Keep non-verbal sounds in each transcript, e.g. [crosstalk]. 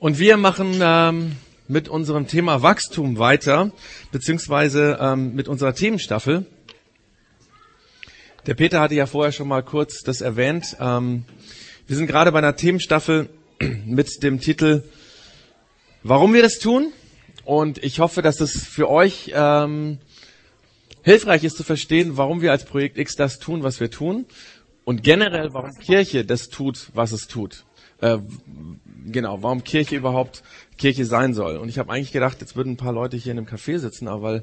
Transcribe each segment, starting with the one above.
Und wir machen ähm, mit unserem Thema Wachstum weiter, beziehungsweise ähm, mit unserer Themenstaffel. Der Peter hatte ja vorher schon mal kurz das erwähnt. Ähm, wir sind gerade bei einer Themenstaffel [clears throat] mit dem Titel Warum wir das tun. Und ich hoffe, dass es für euch ähm, hilfreich ist zu verstehen, warum wir als Projekt X das tun, was wir tun. Und generell, warum Kirche das tut, was es tut. Äh, genau, warum Kirche überhaupt Kirche sein soll. Und ich habe eigentlich gedacht, jetzt würden ein paar Leute hier in einem Café sitzen, aber weil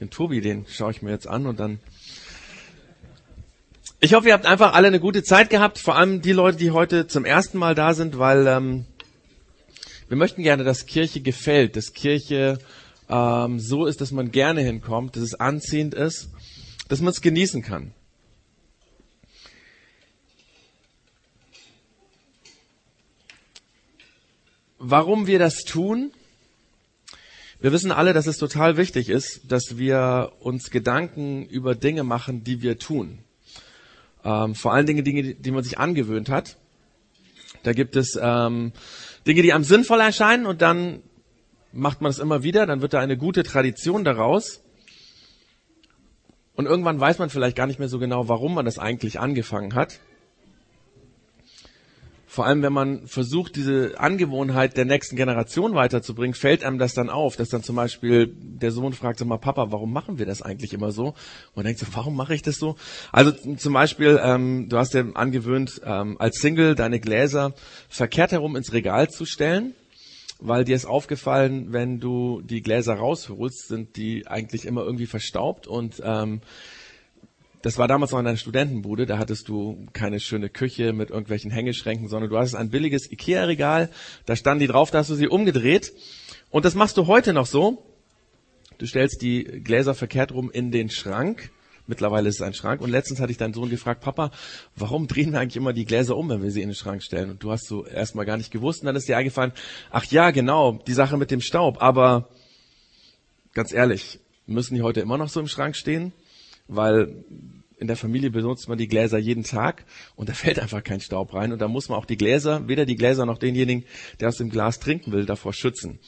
den Tobi, den schaue ich mir jetzt an und dann. Ich hoffe, ihr habt einfach alle eine gute Zeit gehabt, vor allem die Leute, die heute zum ersten Mal da sind, weil ähm, wir möchten gerne, dass Kirche gefällt, dass Kirche ähm, so ist, dass man gerne hinkommt, dass es anziehend ist, dass man es genießen kann. Warum wir das tun? Wir wissen alle, dass es total wichtig ist, dass wir uns Gedanken über Dinge machen, die wir tun. Ähm, vor allen Dingen Dinge, die man sich angewöhnt hat. Da gibt es ähm, Dinge, die einem sinnvoll erscheinen und dann macht man es immer wieder, dann wird da eine gute Tradition daraus. Und irgendwann weiß man vielleicht gar nicht mehr so genau, warum man das eigentlich angefangen hat. Vor allem, wenn man versucht, diese Angewohnheit der nächsten Generation weiterzubringen, fällt einem das dann auf, dass dann zum Beispiel der Sohn fragt, sag mal, Papa, warum machen wir das eigentlich immer so? Und man denkt so, warum mache ich das so? Also zum Beispiel, ähm, du hast dir angewöhnt, ähm, als Single deine Gläser verkehrt herum ins Regal zu stellen, weil dir ist aufgefallen, wenn du die Gläser rausholst, sind die eigentlich immer irgendwie verstaubt und ähm, das war damals noch in deiner Studentenbude, da hattest du keine schöne Küche mit irgendwelchen Hängeschränken, sondern du hattest ein billiges Ikea-Regal, da standen die drauf, da hast du sie umgedreht. Und das machst du heute noch so. Du stellst die Gläser verkehrt rum in den Schrank. Mittlerweile ist es ein Schrank. Und letztens hatte ich deinen Sohn gefragt, Papa, warum drehen wir eigentlich immer die Gläser um, wenn wir sie in den Schrank stellen? Und du hast so erstmal gar nicht gewusst. Und dann ist dir eingefallen, ach ja, genau, die Sache mit dem Staub. Aber ganz ehrlich, müssen die heute immer noch so im Schrank stehen? weil in der Familie benutzt man die Gläser jeden Tag und da fällt einfach kein Staub rein und da muss man auch die Gläser, weder die Gläser noch denjenigen, der aus dem Glas trinken will, davor schützen.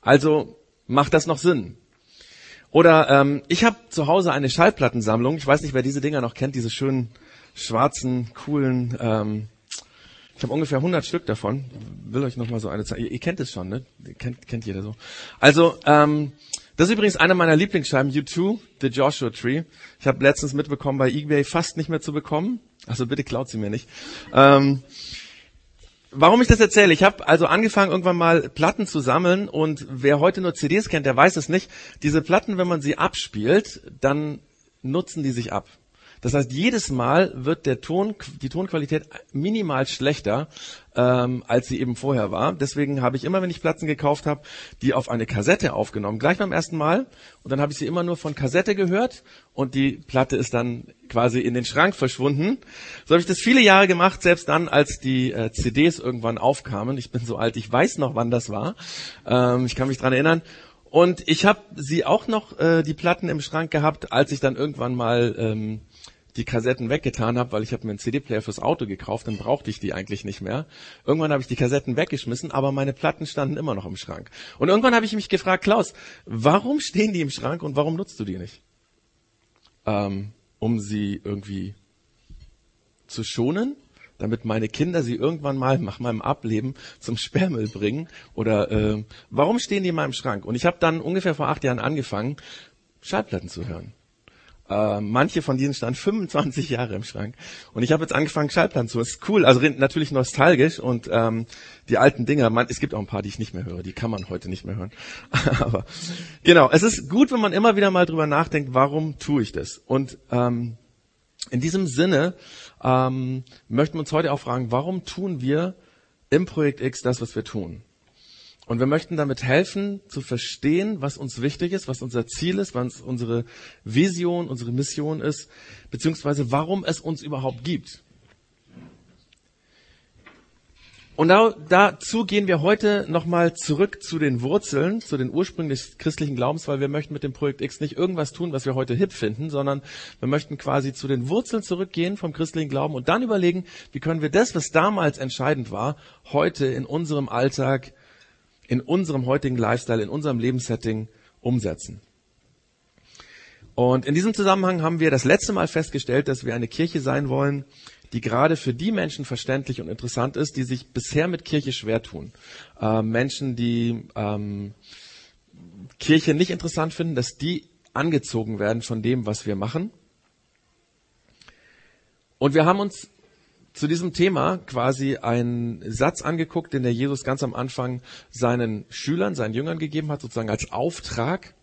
Also macht das noch Sinn? Oder ähm, ich habe zu Hause eine Schallplattensammlung. Ich weiß nicht, wer diese Dinger noch kennt, diese schönen schwarzen, coolen. Ähm, ich habe ungefähr 100 Stück davon. Will euch noch mal so eine zeigen. Ihr, ihr kennt es schon, ne? Kennt, kennt jeder so. Also ähm, das ist übrigens eine meiner Lieblingsscheiben, U2, The Joshua Tree. Ich habe letztens mitbekommen, bei eBay fast nicht mehr zu bekommen. Also bitte klaut sie mir nicht. Ähm, warum ich das erzähle? Ich habe also angefangen, irgendwann mal Platten zu sammeln und wer heute nur CDs kennt, der weiß es nicht. Diese Platten, wenn man sie abspielt, dann nutzen die sich ab. Das heißt, jedes Mal wird der Ton, die Tonqualität minimal schlechter, ähm, als sie eben vorher war. Deswegen habe ich immer, wenn ich Platten gekauft habe, die auf eine Kassette aufgenommen, gleich beim ersten Mal. Und dann habe ich sie immer nur von Kassette gehört und die Platte ist dann quasi in den Schrank verschwunden. So habe ich das viele Jahre gemacht, selbst dann, als die äh, CDs irgendwann aufkamen. Ich bin so alt, ich weiß noch, wann das war. Ähm, ich kann mich dran erinnern. Und ich habe sie auch noch, äh, die Platten im Schrank gehabt, als ich dann irgendwann mal ähm, die Kassetten weggetan habe, weil ich habe mir einen CD-Player fürs Auto gekauft, dann brauchte ich die eigentlich nicht mehr. Irgendwann habe ich die Kassetten weggeschmissen, aber meine Platten standen immer noch im Schrank. Und irgendwann habe ich mich gefragt, Klaus, warum stehen die im Schrank und warum nutzt du die nicht? Ähm, um sie irgendwie zu schonen, damit meine Kinder sie irgendwann mal nach meinem Ableben zum Sperrmüll bringen? Oder äh, warum stehen die in meinem Schrank? Und ich habe dann ungefähr vor acht Jahren angefangen, Schallplatten zu hören. Äh, manche von diesen standen [laughs] 25 Jahre im Schrank. Und ich habe jetzt angefangen, Schallplatten zu. Das ist cool, also natürlich nostalgisch und ähm, die alten Dinger, man, es gibt auch ein paar, die ich nicht mehr höre, die kann man heute nicht mehr hören. [laughs] Aber genau, es ist gut, wenn man immer wieder mal drüber nachdenkt, warum tue ich das? Und ähm, in diesem Sinne ähm, möchten wir uns heute auch fragen, warum tun wir im Projekt X das, was wir tun? Und wir möchten damit helfen, zu verstehen, was uns wichtig ist, was unser Ziel ist, was unsere Vision, unsere Mission ist, beziehungsweise warum es uns überhaupt gibt. Und da, dazu gehen wir heute nochmal zurück zu den Wurzeln, zu den Ursprüngen des christlichen Glaubens, weil wir möchten mit dem Projekt X nicht irgendwas tun, was wir heute hip finden, sondern wir möchten quasi zu den Wurzeln zurückgehen vom christlichen Glauben und dann überlegen, wie können wir das, was damals entscheidend war, heute in unserem Alltag in unserem heutigen Lifestyle, in unserem Lebenssetting umsetzen. Und in diesem Zusammenhang haben wir das letzte Mal festgestellt, dass wir eine Kirche sein wollen, die gerade für die Menschen verständlich und interessant ist, die sich bisher mit Kirche schwer tun. Äh, Menschen, die ähm, Kirche nicht interessant finden, dass die angezogen werden von dem, was wir machen. Und wir haben uns zu diesem Thema quasi einen Satz angeguckt, den der Jesus ganz am Anfang seinen Schülern, seinen Jüngern gegeben hat, sozusagen als Auftrag.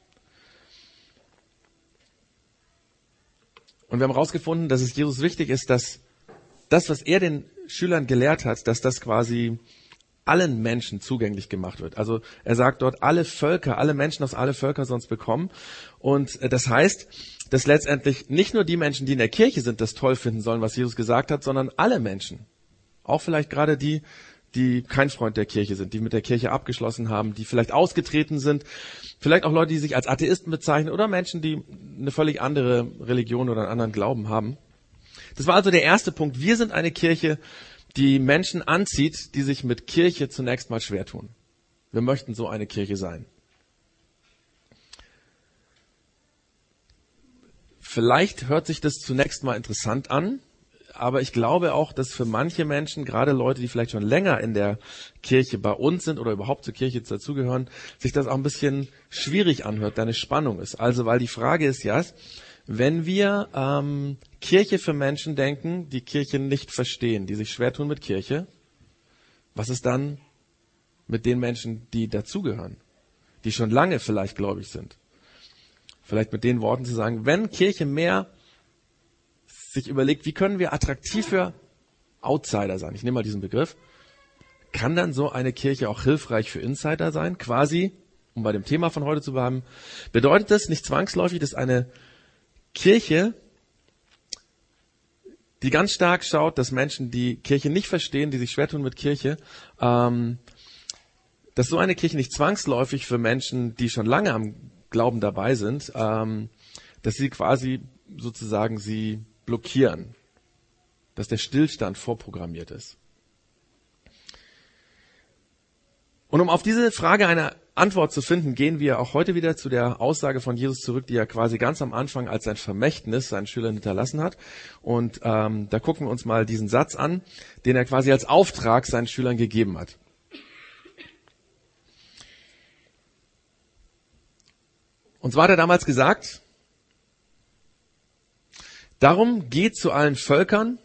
Und wir haben herausgefunden, dass es Jesus wichtig ist, dass das, was er den Schülern gelehrt hat, dass das quasi allen Menschen zugänglich gemacht wird. Also er sagt dort, alle Völker, alle Menschen aus alle Völker sonst bekommen. Und äh, das heißt, dass letztendlich nicht nur die Menschen, die in der Kirche sind, das toll finden sollen, was Jesus gesagt hat, sondern alle Menschen. Auch vielleicht gerade die, die kein Freund der Kirche sind, die mit der Kirche abgeschlossen haben, die vielleicht ausgetreten sind, vielleicht auch Leute, die sich als Atheisten bezeichnen oder Menschen, die eine völlig andere Religion oder einen anderen Glauben haben. Das war also der erste Punkt. Wir sind eine Kirche, die Menschen anzieht, die sich mit Kirche zunächst mal schwer tun. Wir möchten so eine Kirche sein. Vielleicht hört sich das zunächst mal interessant an, aber ich glaube auch, dass für manche Menschen, gerade Leute, die vielleicht schon länger in der Kirche bei uns sind oder überhaupt zur Kirche dazugehören, sich das auch ein bisschen schwierig anhört, da eine Spannung ist. Also, weil die Frage ist ja, wenn wir ähm, Kirche für Menschen denken, die Kirche nicht verstehen, die sich schwer tun mit Kirche, was ist dann mit den Menschen, die dazugehören, die schon lange vielleicht gläubig sind? Vielleicht mit den Worten zu sagen, wenn Kirche mehr sich überlegt, wie können wir attraktiv für Outsider sein, ich nehme mal diesen Begriff, kann dann so eine Kirche auch hilfreich für Insider sein? Quasi, um bei dem Thema von heute zu bleiben, bedeutet das nicht zwangsläufig, dass eine Kirche, die ganz stark schaut, dass Menschen, die Kirche nicht verstehen, die sich schwer tun mit Kirche, ähm, dass so eine Kirche nicht zwangsläufig für Menschen, die schon lange am Glauben dabei sind, ähm, dass sie quasi sozusagen sie blockieren, dass der Stillstand vorprogrammiert ist. Und um auf diese Frage eine Antwort zu finden, gehen wir auch heute wieder zu der Aussage von Jesus zurück, die er quasi ganz am Anfang als sein Vermächtnis seinen Schülern hinterlassen hat. Und ähm, da gucken wir uns mal diesen Satz an, den er quasi als Auftrag seinen Schülern gegeben hat. Und zwar hat er damals gesagt, darum geht zu allen Völkern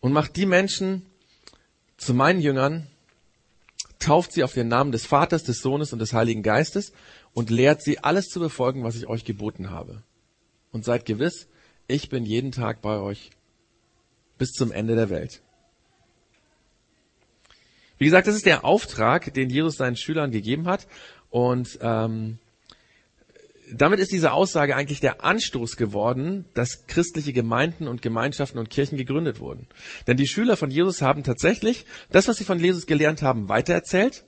und macht die Menschen zu meinen Jüngern, tauft sie auf den Namen des Vaters, des Sohnes und des Heiligen Geistes und lehrt sie alles zu befolgen, was ich euch geboten habe. Und seid gewiss, ich bin jeden Tag bei euch bis zum Ende der Welt. Wie gesagt, das ist der Auftrag, den Jesus seinen Schülern gegeben hat. Und ähm, damit ist diese Aussage eigentlich der Anstoß geworden, dass christliche Gemeinden und Gemeinschaften und Kirchen gegründet wurden. Denn die Schüler von Jesus haben tatsächlich das, was sie von Jesus gelernt haben, weitererzählt.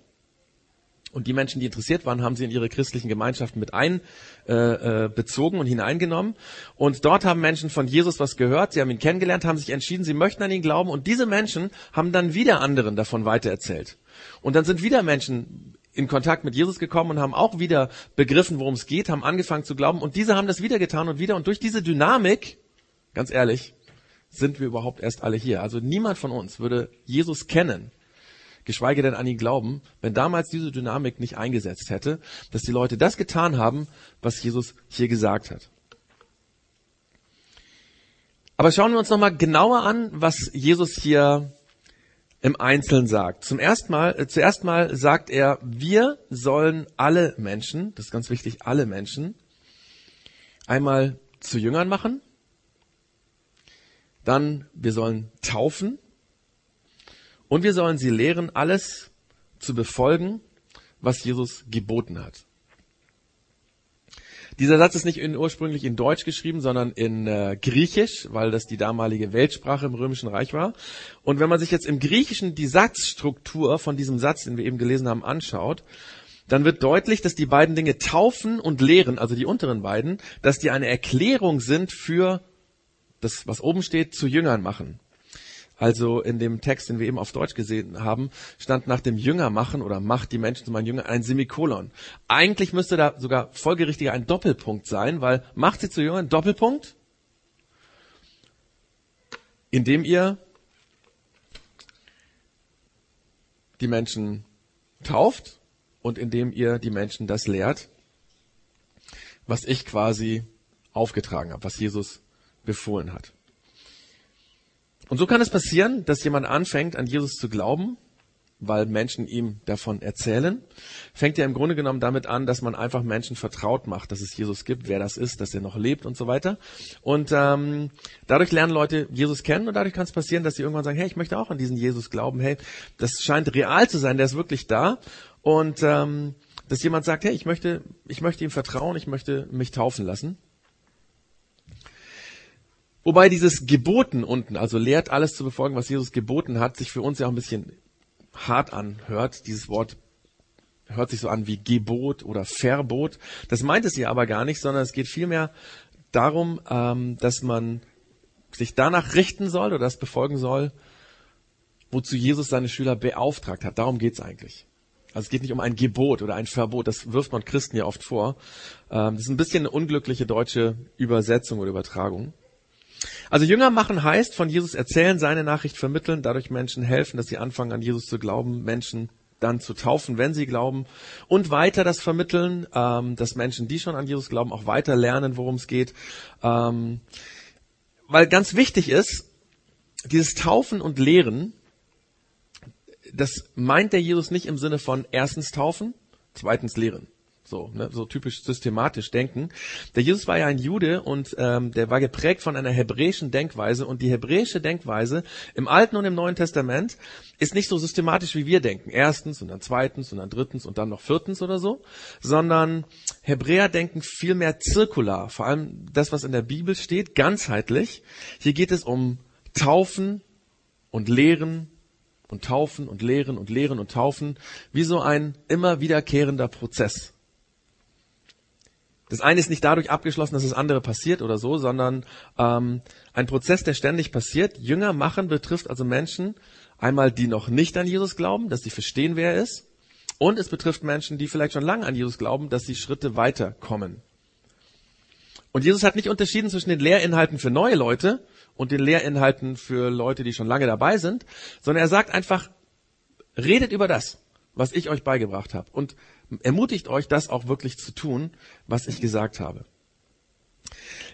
Und die Menschen, die interessiert waren, haben sie in ihre christlichen Gemeinschaften mit einbezogen äh, äh und hineingenommen. Und dort haben Menschen von Jesus was gehört, sie haben ihn kennengelernt, haben sich entschieden, sie möchten an ihn glauben. Und diese Menschen haben dann wieder anderen davon weitererzählt. Und dann sind wieder Menschen in Kontakt mit Jesus gekommen und haben auch wieder begriffen, worum es geht, haben angefangen zu glauben und diese haben das wieder getan und wieder und durch diese Dynamik, ganz ehrlich, sind wir überhaupt erst alle hier. Also niemand von uns würde Jesus kennen, geschweige denn an ihn glauben, wenn damals diese Dynamik nicht eingesetzt hätte, dass die Leute das getan haben, was Jesus hier gesagt hat. Aber schauen wir uns nochmal genauer an, was Jesus hier im Einzelnen sagt. Zum ersten Mal, äh, zuerst mal sagt er, wir sollen alle Menschen, das ist ganz wichtig, alle Menschen, einmal zu Jüngern machen, dann wir sollen taufen und wir sollen sie lehren, alles zu befolgen, was Jesus geboten hat. Dieser Satz ist nicht in, ursprünglich in Deutsch geschrieben, sondern in äh, Griechisch, weil das die damalige Weltsprache im Römischen Reich war. Und wenn man sich jetzt im Griechischen die Satzstruktur von diesem Satz, den wir eben gelesen haben, anschaut, dann wird deutlich, dass die beiden Dinge taufen und lehren, also die unteren beiden, dass die eine Erklärung sind für das, was oben steht, zu Jüngern machen. Also in dem Text, den wir eben auf Deutsch gesehen haben, stand nach dem Jünger machen oder macht die Menschen zu meinen Jüngern ein Semikolon. Eigentlich müsste da sogar folgerichtiger ein Doppelpunkt sein, weil macht sie zu Jüngern, Doppelpunkt, indem ihr die Menschen tauft und indem ihr die Menschen das lehrt, was ich quasi aufgetragen habe, was Jesus befohlen hat. Und so kann es passieren, dass jemand anfängt, an Jesus zu glauben, weil Menschen ihm davon erzählen. Fängt ja im Grunde genommen damit an, dass man einfach Menschen vertraut macht, dass es Jesus gibt, wer das ist, dass er noch lebt und so weiter. Und ähm, dadurch lernen Leute Jesus kennen und dadurch kann es passieren, dass sie irgendwann sagen, hey, ich möchte auch an diesen Jesus glauben. Hey, das scheint real zu sein, der ist wirklich da. Und ähm, dass jemand sagt, hey, ich möchte, ich möchte ihm vertrauen, ich möchte mich taufen lassen. Wobei dieses Geboten unten, also lehrt alles zu befolgen, was Jesus geboten hat, sich für uns ja auch ein bisschen hart anhört. Dieses Wort hört sich so an wie Gebot oder Verbot. Das meint es hier aber gar nicht, sondern es geht vielmehr darum, ähm, dass man sich danach richten soll oder das befolgen soll, wozu Jesus seine Schüler beauftragt hat. Darum geht's eigentlich. Also es geht nicht um ein Gebot oder ein Verbot, das wirft man Christen ja oft vor. Ähm, das ist ein bisschen eine unglückliche deutsche Übersetzung oder Übertragung. Also Jünger machen heißt von Jesus erzählen, seine Nachricht vermitteln, dadurch Menschen helfen, dass sie anfangen an Jesus zu glauben, Menschen dann zu taufen, wenn sie glauben und weiter das vermitteln, ähm, dass Menschen, die schon an Jesus glauben, auch weiter lernen, worum es geht. Ähm, weil ganz wichtig ist, dieses Taufen und Lehren, das meint der Jesus nicht im Sinne von erstens taufen, zweitens lehren. So, ne, so typisch systematisch denken. Der Jesus war ja ein Jude und ähm, der war geprägt von einer hebräischen Denkweise und die hebräische Denkweise im Alten und im Neuen Testament ist nicht so systematisch wie wir denken. Erstens und dann zweitens und dann drittens und dann noch viertens oder so, sondern Hebräer denken viel mehr zirkular. Vor allem das, was in der Bibel steht, ganzheitlich. Hier geht es um Taufen und Lehren und Taufen und Lehren und Lehren und Taufen, wie so ein immer wiederkehrender Prozess. Das eine ist nicht dadurch abgeschlossen, dass das andere passiert oder so, sondern ähm, ein Prozess, der ständig passiert. Jünger machen betrifft also Menschen, einmal die noch nicht an Jesus glauben, dass sie verstehen, wer er ist. Und es betrifft Menschen, die vielleicht schon lange an Jesus glauben, dass sie Schritte weiterkommen. Und Jesus hat nicht unterschieden zwischen den Lehrinhalten für neue Leute und den Lehrinhalten für Leute, die schon lange dabei sind, sondern er sagt einfach, redet über das, was ich euch beigebracht habe. Und ermutigt euch, das auch wirklich zu tun, was ich gesagt habe.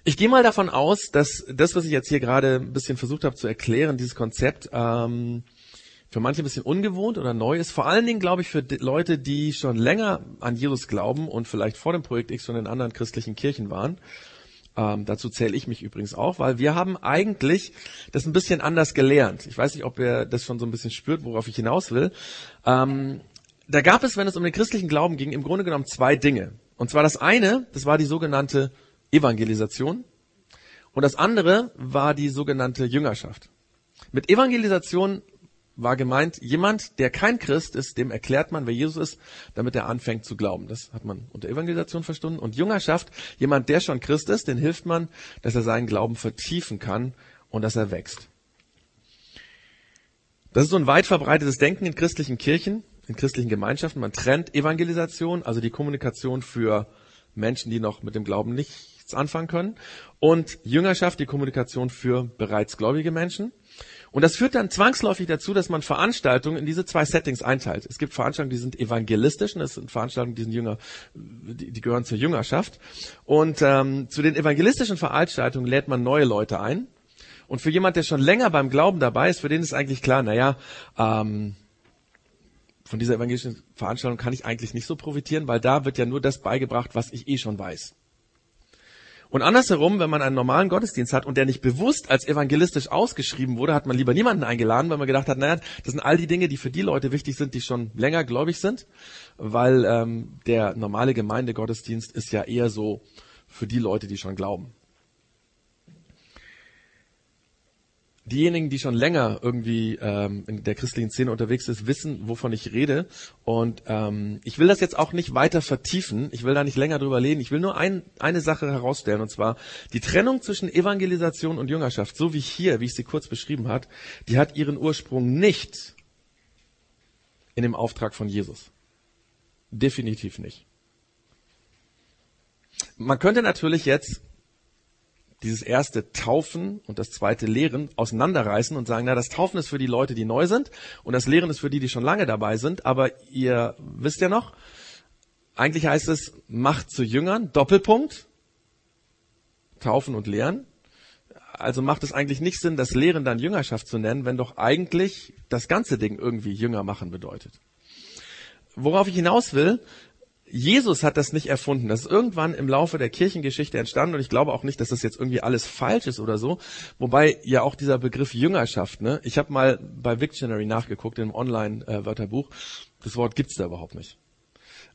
Ich gehe mal davon aus, dass das, was ich jetzt hier gerade ein bisschen versucht habe zu erklären, dieses Konzept, ähm, für manche ein bisschen ungewohnt oder neu ist. Vor allen Dingen, glaube ich, für Leute, die schon länger an Jesus glauben und vielleicht vor dem Projekt X schon in anderen christlichen Kirchen waren. Ähm, dazu zähle ich mich übrigens auch, weil wir haben eigentlich das ein bisschen anders gelernt. Ich weiß nicht, ob ihr das schon so ein bisschen spürt, worauf ich hinaus will. Ähm, da gab es, wenn es um den christlichen Glauben ging, im Grunde genommen zwei Dinge. Und zwar das eine, das war die sogenannte Evangelisation. Und das andere war die sogenannte Jüngerschaft. Mit Evangelisation war gemeint, jemand, der kein Christ ist, dem erklärt man, wer Jesus ist, damit er anfängt zu glauben. Das hat man unter Evangelisation verstanden. Und Jüngerschaft, jemand, der schon Christ ist, den hilft man, dass er seinen Glauben vertiefen kann und dass er wächst. Das ist so ein weit verbreitetes Denken in christlichen Kirchen in christlichen Gemeinschaften. Man trennt Evangelisation, also die Kommunikation für Menschen, die noch mit dem Glauben nichts anfangen können, und Jüngerschaft, die Kommunikation für bereits gläubige Menschen. Und das führt dann zwangsläufig dazu, dass man Veranstaltungen in diese zwei Settings einteilt. Es gibt Veranstaltungen, die sind evangelistisch, und das sind Veranstaltungen, die sind Jünger, die, die gehören zur Jüngerschaft. Und ähm, zu den evangelistischen Veranstaltungen lädt man neue Leute ein. Und für jemand, der schon länger beim Glauben dabei ist, für den ist eigentlich klar, naja, ähm, von dieser evangelischen Veranstaltung kann ich eigentlich nicht so profitieren, weil da wird ja nur das beigebracht, was ich eh schon weiß. Und andersherum, wenn man einen normalen Gottesdienst hat und der nicht bewusst als evangelistisch ausgeschrieben wurde, hat man lieber niemanden eingeladen, weil man gedacht hat, naja, das sind all die Dinge, die für die Leute wichtig sind, die schon länger gläubig sind, weil ähm, der normale Gemeindegottesdienst ist ja eher so für die Leute, die schon glauben. Diejenigen, die schon länger irgendwie ähm, in der christlichen Szene unterwegs ist, wissen, wovon ich rede. Und ähm, ich will das jetzt auch nicht weiter vertiefen. Ich will da nicht länger drüber reden. Ich will nur ein, eine Sache herausstellen, und zwar die Trennung zwischen Evangelisation und Jüngerschaft, so wie hier, wie ich sie kurz beschrieben hat, die hat ihren Ursprung nicht in dem Auftrag von Jesus. Definitiv nicht. Man könnte natürlich jetzt dieses erste Taufen und das zweite Lehren auseinanderreißen und sagen, na, das Taufen ist für die Leute, die neu sind und das Lehren ist für die, die schon lange dabei sind. Aber ihr wisst ja noch, eigentlich heißt es, macht zu Jüngern, Doppelpunkt, Taufen und Lehren. Also macht es eigentlich nicht Sinn, das Lehren dann Jüngerschaft zu nennen, wenn doch eigentlich das ganze Ding irgendwie Jünger machen bedeutet. Worauf ich hinaus will, Jesus hat das nicht erfunden. Das ist irgendwann im Laufe der Kirchengeschichte entstanden und ich glaube auch nicht, dass das jetzt irgendwie alles falsch ist oder so. Wobei ja auch dieser Begriff Jüngerschaft, ne? Ich habe mal bei Victionary nachgeguckt im Online-Wörterbuch. Das Wort gibt's da überhaupt nicht.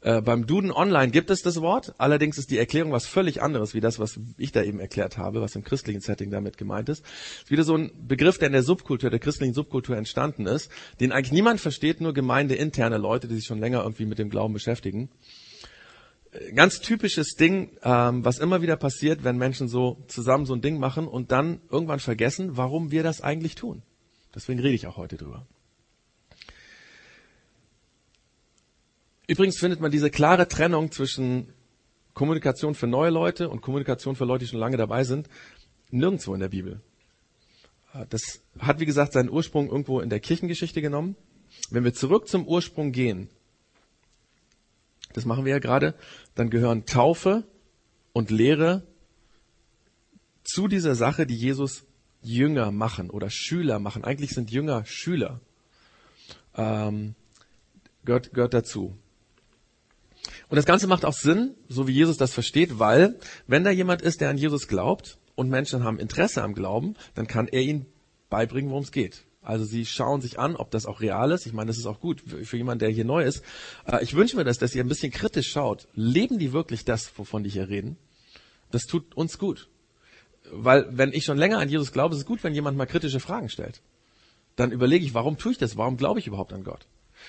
Äh, beim Duden Online gibt es das Wort, allerdings ist die Erklärung was völlig anderes, wie das, was ich da eben erklärt habe, was im christlichen Setting damit gemeint ist. Es ist wieder so ein Begriff, der in der Subkultur, der christlichen Subkultur entstanden ist, den eigentlich niemand versteht, nur gemeindeinterne Leute, die sich schon länger irgendwie mit dem Glauben beschäftigen ganz typisches Ding, ähm, was immer wieder passiert, wenn Menschen so zusammen so ein Ding machen und dann irgendwann vergessen, warum wir das eigentlich tun. Deswegen rede ich auch heute drüber. Übrigens findet man diese klare Trennung zwischen Kommunikation für neue Leute und Kommunikation für Leute, die schon lange dabei sind, nirgendwo in der Bibel. Das hat, wie gesagt, seinen Ursprung irgendwo in der Kirchengeschichte genommen. Wenn wir zurück zum Ursprung gehen, das machen wir ja gerade, dann gehören Taufe und Lehre zu dieser Sache, die Jesus Jünger machen oder Schüler machen. Eigentlich sind Jünger Schüler. Ähm, gehört, gehört dazu. Und das Ganze macht auch Sinn, so wie Jesus das versteht, weil wenn da jemand ist, der an Jesus glaubt und Menschen haben Interesse am Glauben, dann kann er ihnen beibringen, worum es geht. Also sie schauen sich an, ob das auch real ist. Ich meine, das ist auch gut für, für jemanden, der hier neu ist. Äh, ich wünsche mir das, dass ihr ein bisschen kritisch schaut. Leben die wirklich das, wovon die hier reden? Das tut uns gut. Weil wenn ich schon länger an Jesus glaube, ist es gut, wenn jemand mal kritische Fragen stellt. Dann überlege ich, warum tue ich das? Warum glaube ich überhaupt an Gott?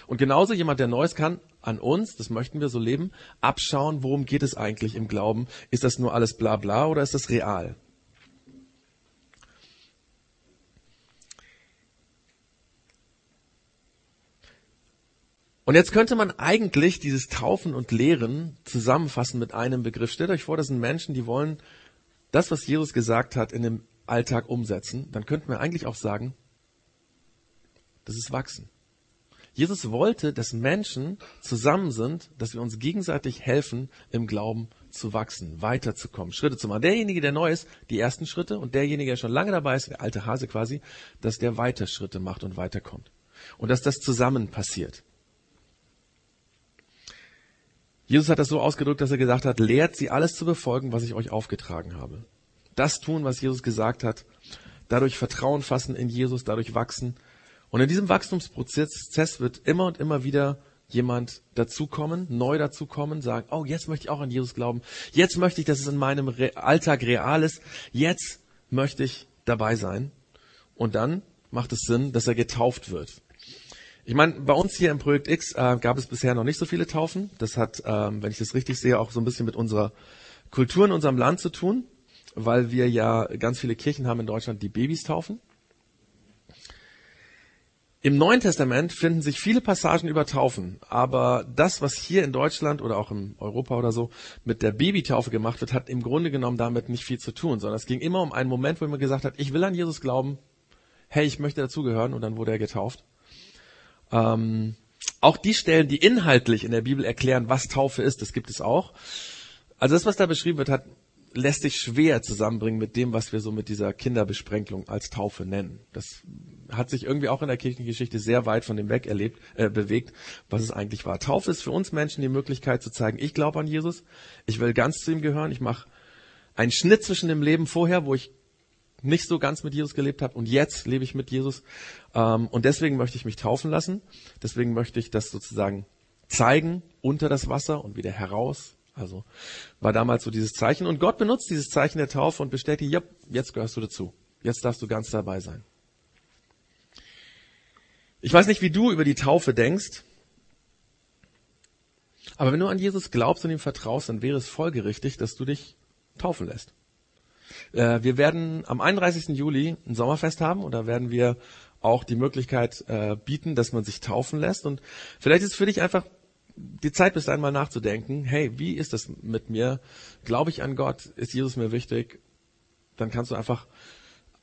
Und genauso jemand, der Neues kann, an uns, das möchten wir so leben, abschauen, worum geht es eigentlich im Glauben? Ist das nur alles bla bla oder ist das real? Und jetzt könnte man eigentlich dieses Taufen und Lehren zusammenfassen mit einem Begriff. Stellt euch vor, das sind Menschen, die wollen das, was Jesus gesagt hat, in dem Alltag umsetzen. Dann könnten wir eigentlich auch sagen, das ist Wachsen. Jesus wollte, dass Menschen zusammen sind, dass wir uns gegenseitig helfen, im Glauben zu wachsen, weiterzukommen, Schritte zu machen. Derjenige, der neu ist, die ersten Schritte und derjenige, der schon lange dabei ist, der alte Hase quasi, dass der weiter Schritte macht und weiterkommt. Und dass das zusammen passiert. Jesus hat das so ausgedrückt, dass er gesagt hat, lehrt sie alles zu befolgen, was ich euch aufgetragen habe. Das tun, was Jesus gesagt hat, dadurch Vertrauen fassen in Jesus, dadurch wachsen. Und in diesem Wachstumsprozess wird immer und immer wieder jemand dazukommen, neu dazukommen, sagen, oh, jetzt möchte ich auch an Jesus glauben. Jetzt möchte ich, dass es in meinem Alltag real ist. Jetzt möchte ich dabei sein. Und dann macht es Sinn, dass er getauft wird. Ich meine, bei uns hier im Projekt X äh, gab es bisher noch nicht so viele Taufen. Das hat, ähm, wenn ich das richtig sehe, auch so ein bisschen mit unserer Kultur in unserem Land zu tun, weil wir ja ganz viele Kirchen haben in Deutschland, die Babys taufen. Im Neuen Testament finden sich viele Passagen über Taufen, aber das, was hier in Deutschland oder auch in Europa oder so mit der Babytaufe gemacht wird, hat im Grunde genommen damit nicht viel zu tun, sondern es ging immer um einen Moment, wo man gesagt hat, ich will an Jesus glauben, hey, ich möchte dazugehören und dann wurde er getauft. Ähm, auch die Stellen, die inhaltlich in der Bibel erklären, was Taufe ist, das gibt es auch. Also das, was da beschrieben wird, hat, lässt sich schwer zusammenbringen mit dem, was wir so mit dieser Kinderbesprenkelung als Taufe nennen. Das hat sich irgendwie auch in der Kirchengeschichte sehr weit von dem weg erlebt, äh, bewegt, was es eigentlich war. Taufe ist für uns Menschen die Möglichkeit zu zeigen, ich glaube an Jesus, ich will ganz zu ihm gehören, ich mache einen Schnitt zwischen dem Leben vorher, wo ich nicht so ganz mit Jesus gelebt habe und jetzt lebe ich mit Jesus. Ähm, und deswegen möchte ich mich taufen lassen. Deswegen möchte ich das sozusagen zeigen unter das Wasser und wieder heraus. Also war damals so dieses Zeichen. Und Gott benutzt dieses Zeichen der Taufe und bestätigt, ja, jetzt gehörst du dazu. Jetzt darfst du ganz dabei sein. Ich weiß nicht, wie du über die Taufe denkst, aber wenn du an Jesus glaubst und ihm vertraust, dann wäre es folgerichtig, dass du dich taufen lässt. Äh, wir werden am 31. Juli ein Sommerfest haben und da werden wir auch die Möglichkeit äh, bieten, dass man sich taufen lässt. Und vielleicht ist es für dich einfach die Zeit bis einmal nachzudenken, hey, wie ist das mit mir? Glaube ich an Gott? Ist Jesus mir wichtig? Dann kannst du einfach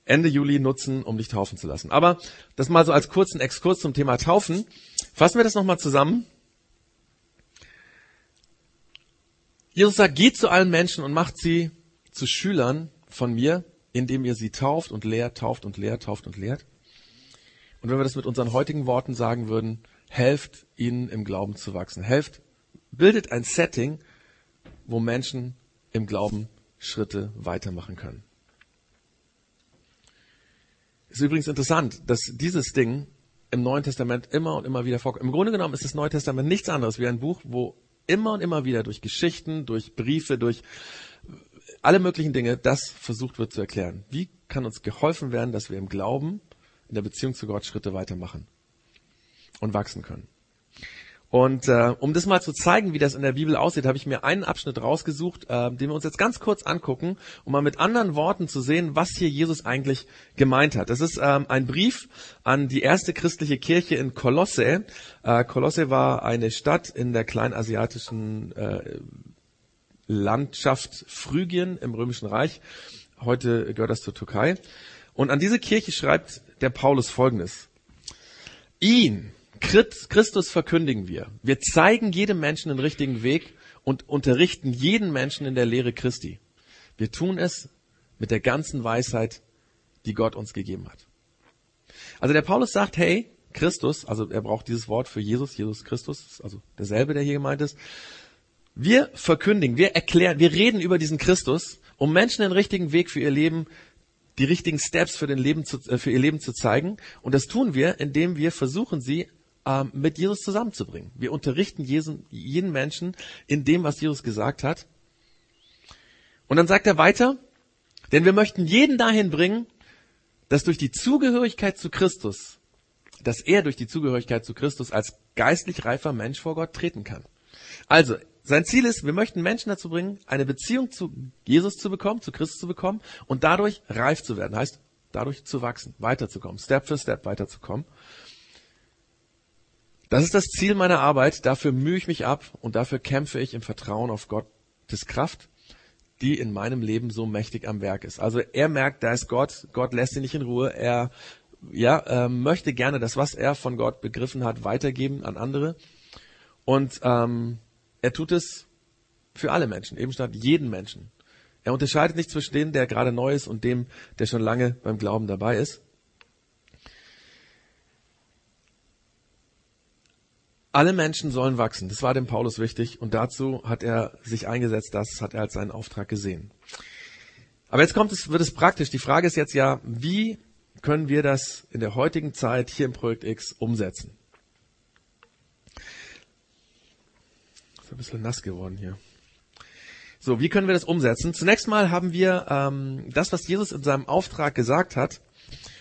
Ende Juli nutzen, um dich taufen zu lassen. Aber das mal so als kurzen Exkurs zum Thema Taufen. Fassen wir das nochmal zusammen. Jesus sagt, geht zu allen Menschen und macht sie zu Schülern von mir, indem ihr sie tauft und lehrt, tauft und lehrt, tauft und lehrt. Und wenn wir das mit unseren heutigen Worten sagen würden, helft ihnen im Glauben zu wachsen. Helft, bildet ein Setting, wo Menschen im Glauben Schritte weitermachen können. Ist übrigens interessant, dass dieses Ding im Neuen Testament immer und immer wieder vorkommt. Im Grunde genommen ist das Neue Testament nichts anderes wie ein Buch, wo immer und immer wieder durch Geschichten, durch Briefe, durch alle möglichen Dinge das versucht wird zu erklären. Wie kann uns geholfen werden, dass wir im Glauben, in der Beziehung zu Gott Schritte weitermachen und wachsen können? Und äh, um das mal zu zeigen, wie das in der Bibel aussieht, habe ich mir einen Abschnitt rausgesucht, äh, den wir uns jetzt ganz kurz angucken, um mal mit anderen Worten zu sehen, was hier Jesus eigentlich gemeint hat. Das ist ähm, ein Brief an die erste christliche Kirche in Kolosse. Äh, Kolosse war eine Stadt in der kleinasiatischen äh, Landschaft Phrygien im Römischen Reich. Heute gehört das zur Türkei. Und an diese Kirche schreibt der Paulus Folgendes. Ihn, Christus verkündigen wir. Wir zeigen jedem Menschen den richtigen Weg und unterrichten jeden Menschen in der Lehre Christi. Wir tun es mit der ganzen Weisheit, die Gott uns gegeben hat. Also der Paulus sagt, hey, Christus, also er braucht dieses Wort für Jesus, Jesus Christus, also derselbe, der hier gemeint ist. Wir verkündigen, wir erklären, wir reden über diesen Christus, um Menschen den richtigen Weg für ihr Leben, die richtigen Steps für, den Leben zu, äh, für ihr Leben zu zeigen. Und das tun wir, indem wir versuchen, sie ähm, mit Jesus zusammenzubringen. Wir unterrichten jeden, jeden Menschen in dem, was Jesus gesagt hat. Und dann sagt er weiter, denn wir möchten jeden dahin bringen, dass durch die Zugehörigkeit zu Christus, dass er durch die Zugehörigkeit zu Christus als geistlich reifer Mensch vor Gott treten kann. Also, sein Ziel ist, wir möchten Menschen dazu bringen, eine Beziehung zu Jesus zu bekommen, zu Christus zu bekommen und dadurch reif zu werden. Heißt, dadurch zu wachsen, weiterzukommen, Step für Step weiterzukommen. Das ist das Ziel meiner Arbeit. Dafür mühe ich mich ab und dafür kämpfe ich im Vertrauen auf Gottes Kraft, die in meinem Leben so mächtig am Werk ist. Also er merkt, da ist Gott. Gott lässt ihn nicht in Ruhe. Er ja, äh, möchte gerne das, was er von Gott begriffen hat, weitergeben an andere. Und ähm, er tut es für alle Menschen, eben statt jeden Menschen. Er unterscheidet nicht zwischen dem, der gerade neu ist und dem, der schon lange beim Glauben dabei ist. Alle Menschen sollen wachsen. Das war dem Paulus wichtig und dazu hat er sich eingesetzt. Das hat er als seinen Auftrag gesehen. Aber jetzt kommt es, wird es praktisch. Die Frage ist jetzt ja, wie können wir das in der heutigen Zeit hier im Projekt X umsetzen? Ein bisschen nass geworden hier. So, wie können wir das umsetzen? Zunächst mal haben wir ähm, das, was Jesus in seinem Auftrag gesagt hat,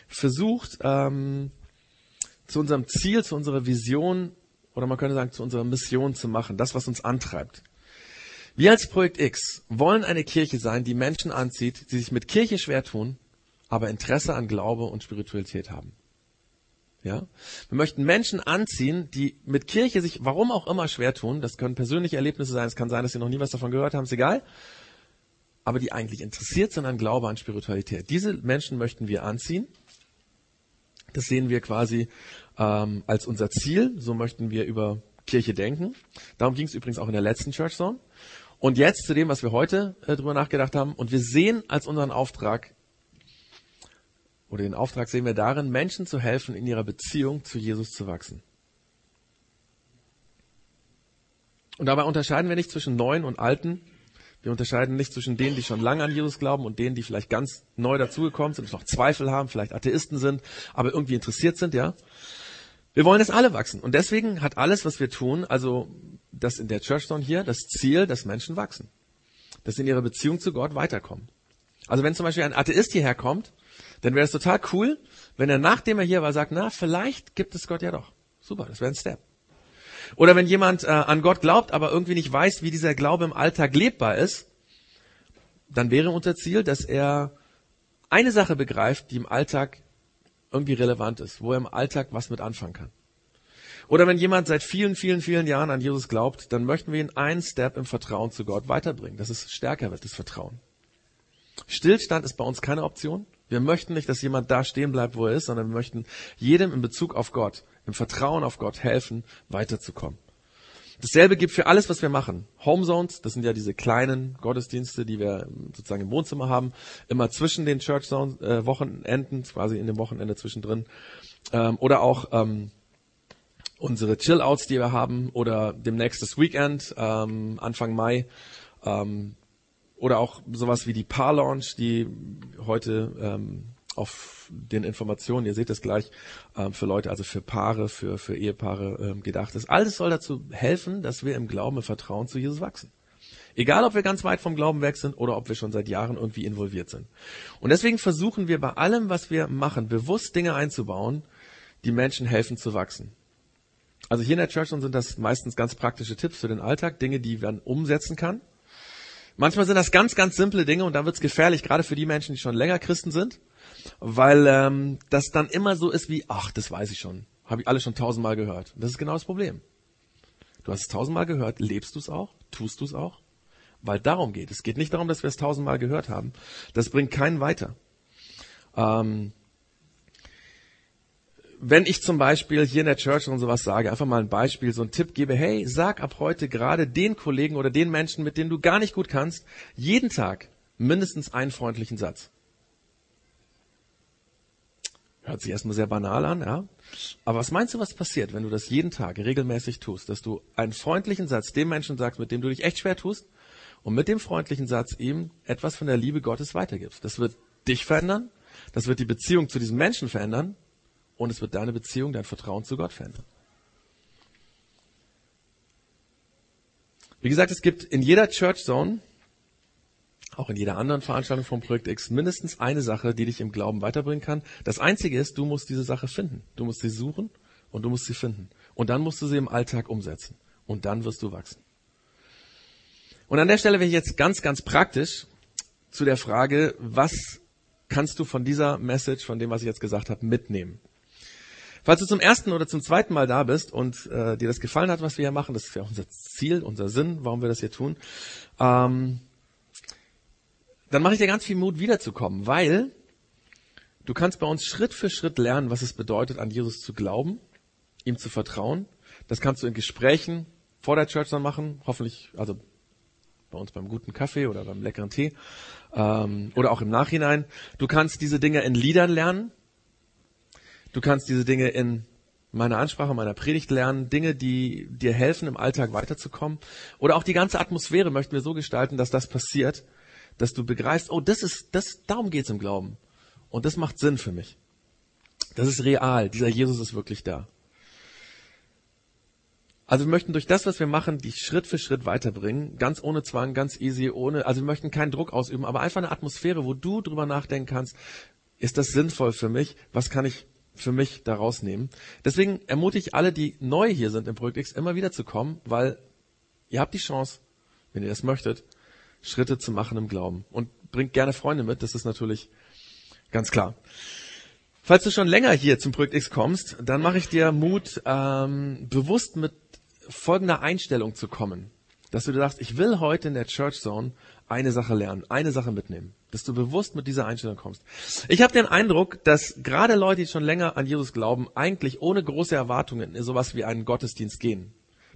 versucht, ähm, zu unserem Ziel, zu unserer Vision oder man könnte sagen, zu unserer Mission zu machen, das, was uns antreibt. Wir als Projekt X wollen eine Kirche sein, die Menschen anzieht, die sich mit Kirche schwer tun, aber Interesse an Glaube und Spiritualität haben. Ja? Wir möchten Menschen anziehen, die mit Kirche sich, warum auch immer, schwer tun. Das können persönliche Erlebnisse sein, es kann sein, dass sie noch nie was davon gehört haben, ist egal. Aber die eigentlich interessiert sind an Glaube, an Spiritualität. Diese Menschen möchten wir anziehen. Das sehen wir quasi ähm, als unser Ziel. So möchten wir über Kirche denken. Darum ging es übrigens auch in der letzten Church Zone. Und jetzt zu dem, was wir heute äh, drüber nachgedacht haben. Und wir sehen als unseren Auftrag, oder den Auftrag sehen wir darin, Menschen zu helfen, in ihrer Beziehung zu Jesus zu wachsen. Und dabei unterscheiden wir nicht zwischen neuen und alten. Wir unterscheiden nicht zwischen denen, die schon lange an Jesus glauben und denen, die vielleicht ganz neu dazugekommen sind, noch Zweifel haben, vielleicht Atheisten sind, aber irgendwie interessiert sind, ja. Wir wollen, dass alle wachsen. Und deswegen hat alles, was wir tun, also das in der Churchstone hier, das Ziel, dass Menschen wachsen. Dass sie in ihrer Beziehung zu Gott weiterkommen. Also wenn zum Beispiel ein Atheist hierher kommt, dann wäre es total cool, wenn er nachdem er hier war sagt, na, vielleicht gibt es Gott ja doch. Super, das wäre ein Step. Oder wenn jemand äh, an Gott glaubt, aber irgendwie nicht weiß, wie dieser Glaube im Alltag lebbar ist, dann wäre unser Ziel, dass er eine Sache begreift, die im Alltag irgendwie relevant ist, wo er im Alltag was mit anfangen kann. Oder wenn jemand seit vielen, vielen, vielen Jahren an Jesus glaubt, dann möchten wir ihn einen Step im Vertrauen zu Gott weiterbringen, dass es stärker wird, das Vertrauen. Stillstand ist bei uns keine Option. Wir möchten nicht, dass jemand da stehen bleibt, wo er ist, sondern wir möchten jedem in Bezug auf Gott, im Vertrauen auf Gott helfen, weiterzukommen. Dasselbe gilt für alles, was wir machen. Homezones, das sind ja diese kleinen Gottesdienste, die wir sozusagen im Wohnzimmer haben, immer zwischen den Church Zones, äh, Wochenenden, quasi in dem Wochenende zwischendrin. Ähm, oder auch ähm, unsere Chill-Outs, die wir haben, oder demnächst das Weekend, ähm, Anfang Mai. Ähm, oder auch sowas wie die Paar-Launch, die heute ähm, auf den Informationen, ihr seht es gleich, ähm, für Leute, also für Paare, für, für Ehepaare ähm, gedacht ist. Alles soll dazu helfen, dass wir im Glauben, im Vertrauen zu Jesus wachsen. Egal, ob wir ganz weit vom Glauben weg sind oder ob wir schon seit Jahren irgendwie involviert sind. Und deswegen versuchen wir bei allem, was wir machen, bewusst Dinge einzubauen, die Menschen helfen zu wachsen. Also hier in der Church sind das meistens ganz praktische Tipps für den Alltag, Dinge, die man umsetzen kann. Manchmal sind das ganz, ganz simple Dinge und da wird es gefährlich, gerade für die Menschen, die schon länger Christen sind, weil ähm, das dann immer so ist wie, ach, das weiß ich schon, habe ich alle schon tausendmal gehört. Das ist genau das Problem. Du hast es tausendmal gehört, lebst du es auch, tust du es auch? Weil darum geht. Es geht nicht darum, dass wir es tausendmal gehört haben. Das bringt keinen weiter. Ähm, wenn ich zum Beispiel hier in der Church und sowas sage, einfach mal ein Beispiel, so ein Tipp gebe, hey, sag ab heute gerade den Kollegen oder den Menschen, mit denen du gar nicht gut kannst, jeden Tag mindestens einen freundlichen Satz. Hört sich erstmal sehr banal an, ja. Aber was meinst du, was passiert, wenn du das jeden Tag regelmäßig tust, dass du einen freundlichen Satz dem Menschen sagst, mit dem du dich echt schwer tust, und mit dem freundlichen Satz ihm etwas von der Liebe Gottes weitergibst? Das wird dich verändern, das wird die Beziehung zu diesem Menschen verändern und es wird deine Beziehung, dein Vertrauen zu Gott verändern. Wie gesagt, es gibt in jeder Church Zone, auch in jeder anderen Veranstaltung vom Projekt X, mindestens eine Sache, die dich im Glauben weiterbringen kann. Das Einzige ist, du musst diese Sache finden. Du musst sie suchen und du musst sie finden. Und dann musst du sie im Alltag umsetzen. Und dann wirst du wachsen. Und an der Stelle wäre ich jetzt ganz, ganz praktisch zu der Frage, was kannst du von dieser Message, von dem, was ich jetzt gesagt habe, mitnehmen? Falls du zum ersten oder zum zweiten Mal da bist und äh, dir das gefallen hat, was wir hier machen, das ist ja unser Ziel, unser Sinn, warum wir das hier tun, ähm, dann mache ich dir ganz viel Mut, wiederzukommen, weil du kannst bei uns Schritt für Schritt lernen, was es bedeutet, an Jesus zu glauben, ihm zu vertrauen. Das kannst du in Gesprächen vor der Church dann machen, hoffentlich, also bei uns beim guten Kaffee oder beim leckeren Tee ähm, oder auch im Nachhinein. Du kannst diese Dinge in Liedern lernen. Du kannst diese Dinge in meiner Ansprache, meiner Predigt lernen, Dinge, die dir helfen, im Alltag weiterzukommen. Oder auch die ganze Atmosphäre möchten wir so gestalten, dass das passiert, dass du begreifst, oh, das ist, das, darum geht's im Glauben. Und das macht Sinn für mich. Das ist real. Dieser Jesus ist wirklich da. Also wir möchten durch das, was wir machen, dich Schritt für Schritt weiterbringen. Ganz ohne Zwang, ganz easy, ohne, also wir möchten keinen Druck ausüben, aber einfach eine Atmosphäre, wo du drüber nachdenken kannst, ist das sinnvoll für mich? Was kann ich für mich daraus nehmen. Deswegen ermutige ich alle, die neu hier sind im Projekt X, immer wieder zu kommen, weil ihr habt die Chance, wenn ihr das möchtet, Schritte zu machen im Glauben. Und bringt gerne Freunde mit, das ist natürlich ganz klar. Falls du schon länger hier zum Projekt X kommst, dann mache ich dir Mut, ähm, bewusst mit folgender Einstellung zu kommen. Dass du dir sagst, ich will heute in der Church Zone eine Sache lernen, eine Sache mitnehmen, dass du bewusst mit dieser Einstellung kommst. Ich habe den Eindruck, dass gerade Leute, die schon länger an Jesus glauben, eigentlich ohne große Erwartungen in sowas wie einen Gottesdienst gehen.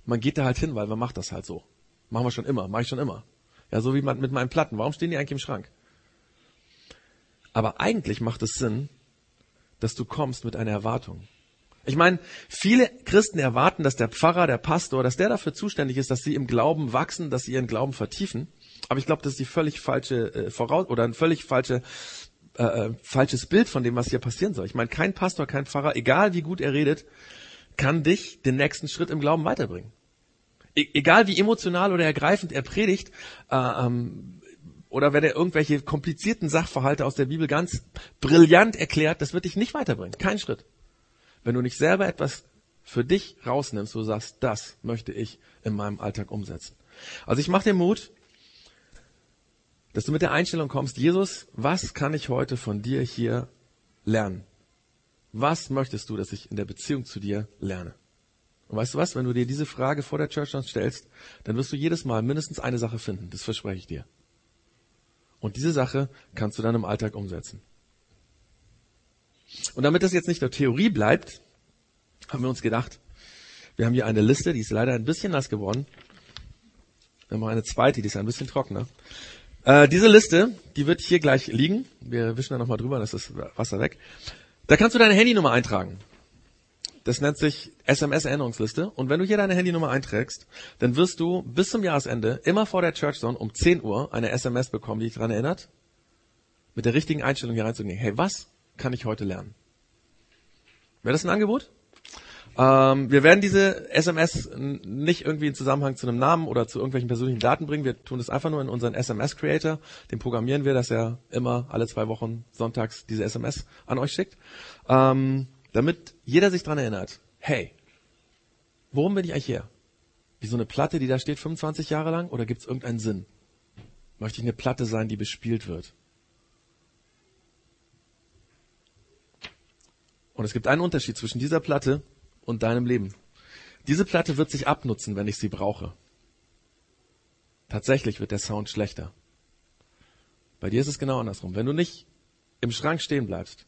Man geht da halt hin, weil man macht das halt so. Machen wir schon immer, mache ich schon immer. Ja, so wie mit meinen Platten. Warum stehen die eigentlich im Schrank? Aber eigentlich macht es Sinn, dass du kommst mit einer Erwartung. Ich meine, viele Christen erwarten, dass der Pfarrer, der Pastor, dass der dafür zuständig ist, dass sie im Glauben wachsen, dass sie ihren Glauben vertiefen. Aber ich glaube, das ist die völlig falsche äh, Voraus oder ein völlig falsche äh, äh, falsches Bild von dem, was hier passieren soll. Ich meine, kein Pastor, kein Pfarrer, egal wie gut er redet, kann dich den nächsten Schritt im Glauben weiterbringen. E egal wie emotional oder ergreifend er predigt, äh, ähm, oder wenn er irgendwelche komplizierten Sachverhalte aus der Bibel ganz brillant erklärt, das wird dich nicht weiterbringen. Kein Schritt. Wenn du nicht selber etwas für dich rausnimmst, du sagst, das möchte ich in meinem Alltag umsetzen. Also ich mache dir Mut, dass du mit der Einstellung kommst, Jesus, was kann ich heute von dir hier lernen? Was möchtest du, dass ich in der Beziehung zu dir lerne? Und weißt du was, wenn du dir diese Frage vor der Church stellst, dann wirst du jedes Mal mindestens eine Sache finden, das verspreche ich dir. Und diese Sache kannst du dann im Alltag umsetzen. Und damit das jetzt nicht nur Theorie bleibt, haben wir uns gedacht, wir haben hier eine Liste, die ist leider ein bisschen nass geworden. Wir haben noch eine zweite, die ist ein bisschen trockener. Äh, diese Liste, die wird hier gleich liegen. Wir wischen da nochmal drüber, das ist Wasser weg. Da kannst du deine Handynummer eintragen. Das nennt sich SMS-Erinnerungsliste. Und wenn du hier deine Handynummer einträgst, dann wirst du bis zum Jahresende immer vor der Church Zone um 10 Uhr eine SMS bekommen, die dich daran erinnert, mit der richtigen Einstellung hier reinzugehen. Hey, was kann ich heute lernen? Wäre das ein Angebot? Ähm, wir werden diese SMS nicht irgendwie in Zusammenhang zu einem Namen oder zu irgendwelchen persönlichen Daten bringen. Wir tun das einfach nur in unseren SMS-Creator. Den programmieren wir, dass er immer alle zwei Wochen sonntags diese SMS an euch schickt. Ähm, damit jeder sich dran erinnert, hey, worum bin ich eigentlich hier? Wie so eine Platte, die da steht 25 Jahre lang? Oder gibt es irgendeinen Sinn? Möchte ich eine Platte sein, die bespielt wird? Und es gibt einen Unterschied zwischen dieser Platte und deinem Leben. Diese Platte wird sich abnutzen, wenn ich sie brauche. Tatsächlich wird der Sound schlechter. Bei dir ist es genau andersrum. Wenn du nicht im Schrank stehen bleibst,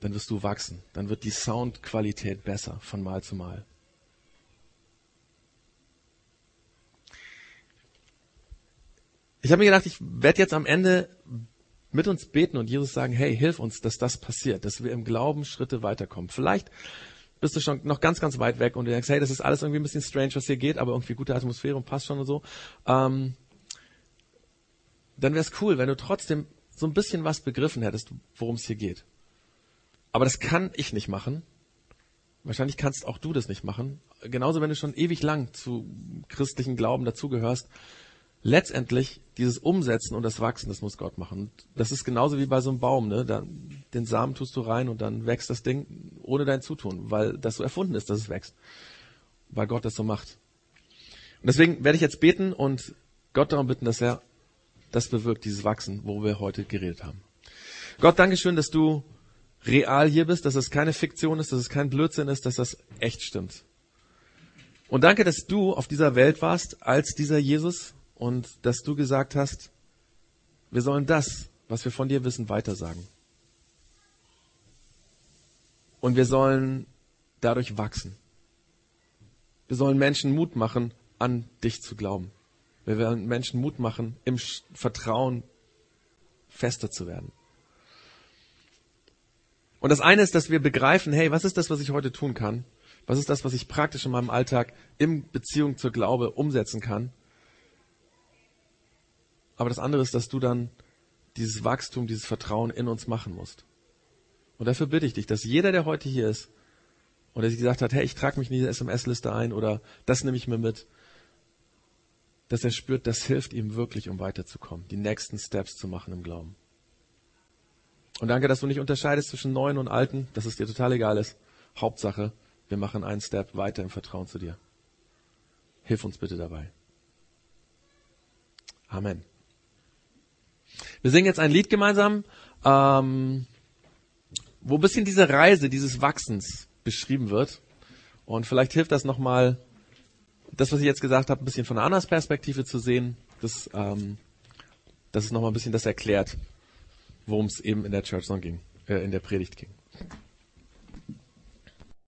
dann wirst du wachsen. Dann wird die Soundqualität besser von Mal zu Mal. Ich habe mir gedacht, ich werde jetzt am Ende mit uns beten und Jesus sagen, hey, hilf uns, dass das passiert, dass wir im Glauben Schritte weiterkommen. Vielleicht bist du schon noch ganz, ganz weit weg und du denkst, hey, das ist alles irgendwie ein bisschen strange, was hier geht, aber irgendwie gute Atmosphäre und passt schon und so. Ähm, dann wäre es cool, wenn du trotzdem so ein bisschen was begriffen hättest, worum es hier geht. Aber das kann ich nicht machen. Wahrscheinlich kannst auch du das nicht machen. Genauso, wenn du schon ewig lang zu christlichen Glauben dazugehörst. Letztendlich dieses Umsetzen und das Wachsen, das muss Gott machen. das ist genauso wie bei so einem Baum. Ne? Da, den Samen tust du rein und dann wächst das Ding ohne dein Zutun, weil das so erfunden ist, dass es wächst. Weil Gott das so macht. Und deswegen werde ich jetzt beten und Gott darum bitten, dass er das bewirkt, dieses Wachsen, wo wir heute geredet haben. Gott, Dankeschön, dass du real hier bist, dass es keine Fiktion ist, dass es kein Blödsinn ist, dass das echt stimmt. Und danke, dass du auf dieser Welt warst als dieser Jesus und dass du gesagt hast, wir sollen das, was wir von dir wissen, weitersagen. Und wir sollen dadurch wachsen. Wir sollen Menschen Mut machen, an dich zu glauben. Wir werden Menschen Mut machen, im Vertrauen fester zu werden. Und das eine ist, dass wir begreifen, hey, was ist das, was ich heute tun kann? Was ist das, was ich praktisch in meinem Alltag in Beziehung zur Glaube umsetzen kann? Aber das andere ist, dass du dann dieses Wachstum, dieses Vertrauen in uns machen musst. Und dafür bitte ich dich, dass jeder, der heute hier ist und der sich gesagt hat, hey, ich trage mich in diese SMS-Liste ein oder das nehme ich mir mit, dass er spürt, das hilft ihm wirklich, um weiterzukommen, die nächsten Steps zu machen im Glauben. Und danke, dass du nicht unterscheidest zwischen Neuen und Alten, dass es dir total egal ist. Hauptsache, wir machen einen Step weiter im Vertrauen zu dir. Hilf uns bitte dabei. Amen. Wir singen jetzt ein Lied gemeinsam, ähm, wo ein bisschen diese Reise dieses Wachsens beschrieben wird. Und vielleicht hilft das nochmal, das, was ich jetzt gesagt habe, ein bisschen von einer anderen Perspektive zu sehen, dass, ähm, dass es nochmal ein bisschen das erklärt, worum es eben in der Church Song ging, äh, in der Predigt ging.